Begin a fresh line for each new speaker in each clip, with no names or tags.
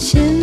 谢。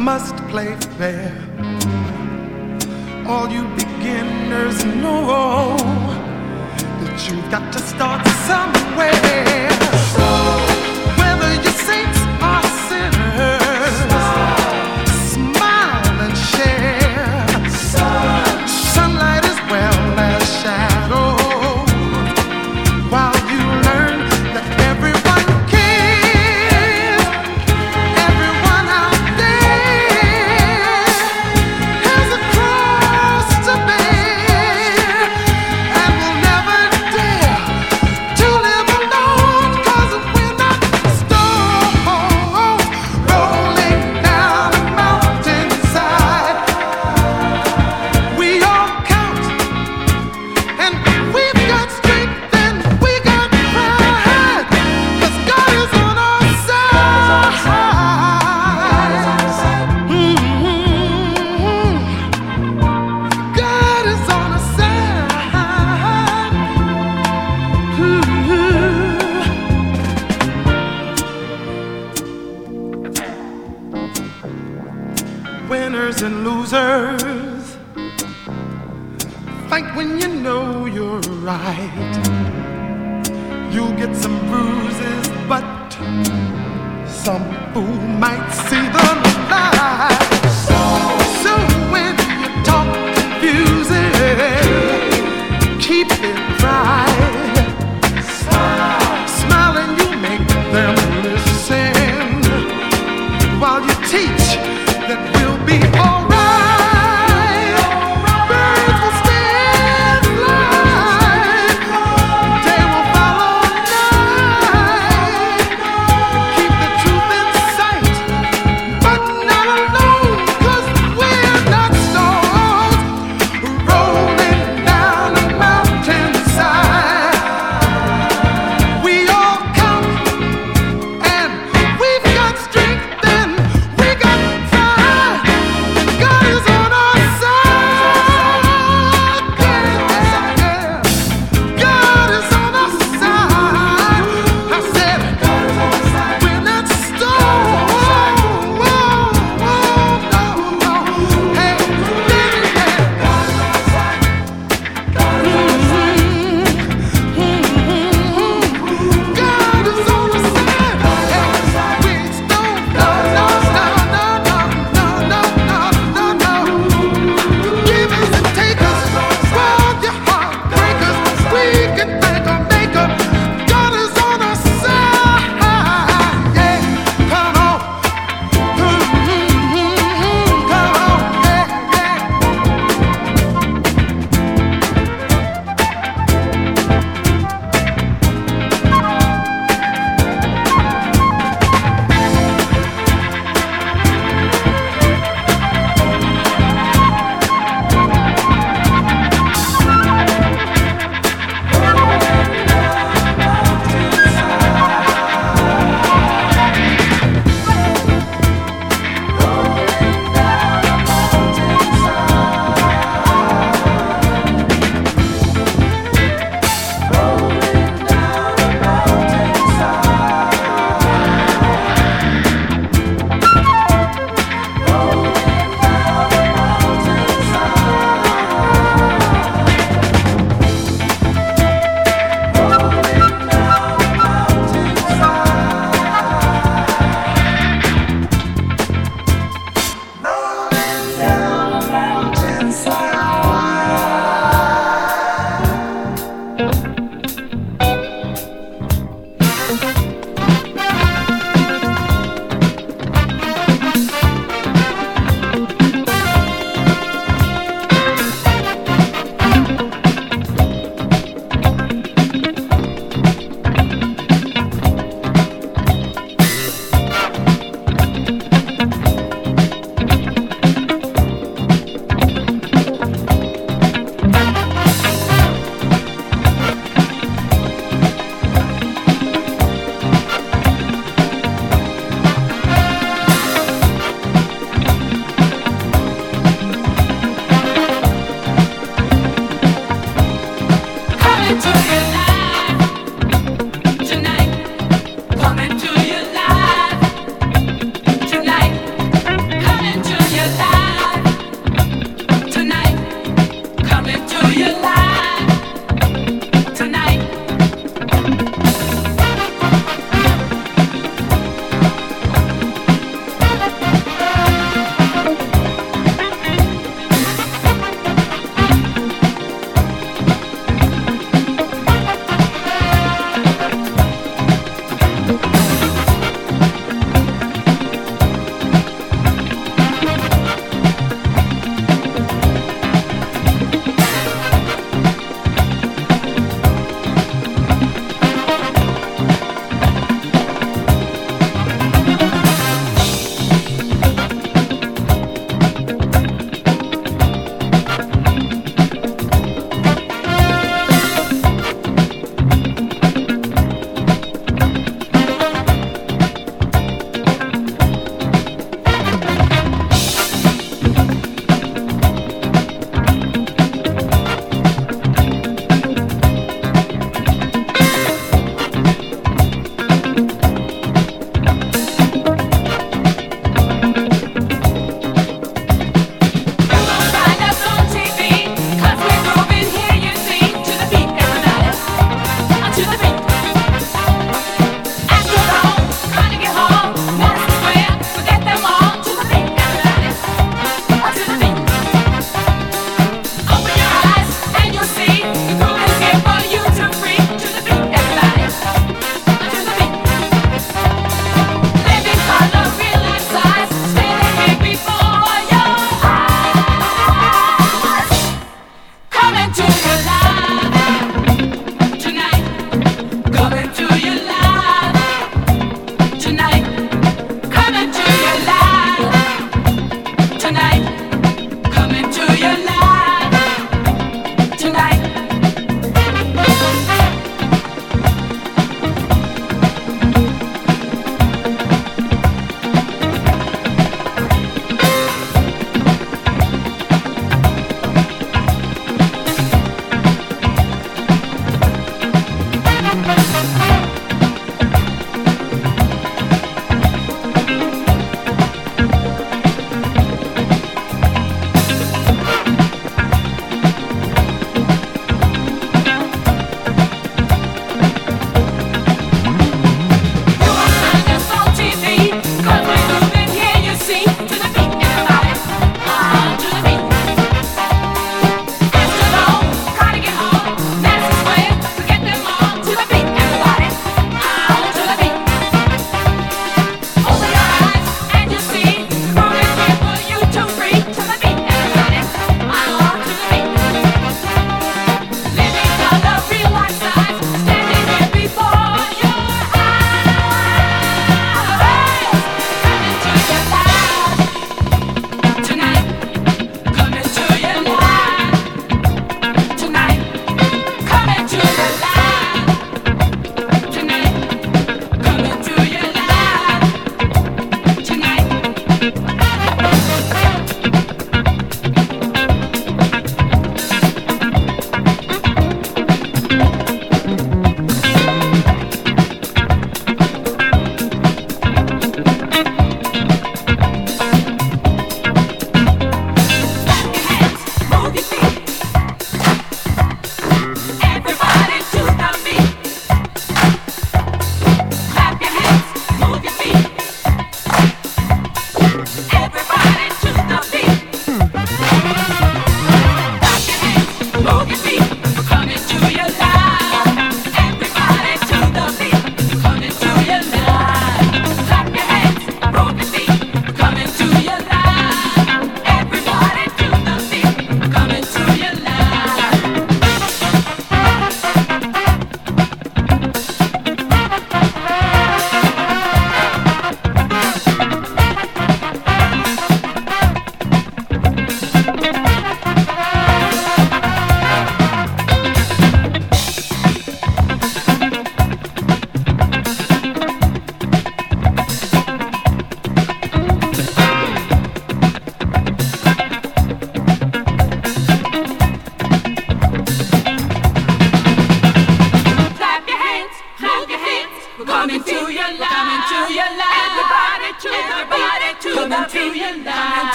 must play fair. All you beginners know that you've got to start somewhere.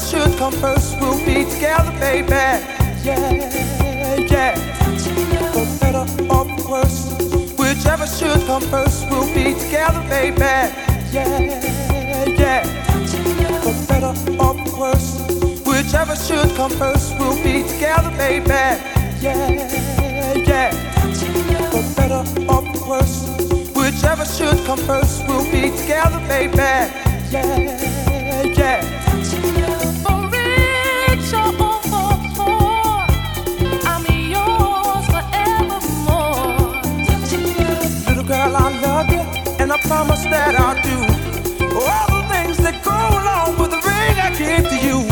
Whichever should come first, we'll be together, baby. Yeah, yeah. For better or for worse, whichever should come first, we'll be together, baby. Yeah, yeah. For better or for worse, whichever should come first, we'll be together, baby. Yeah, yeah. For better or for worse, whichever should come first, we'll be together, baby. Yeah, and I promise that I'll do all the things that go along with the ring I give to you.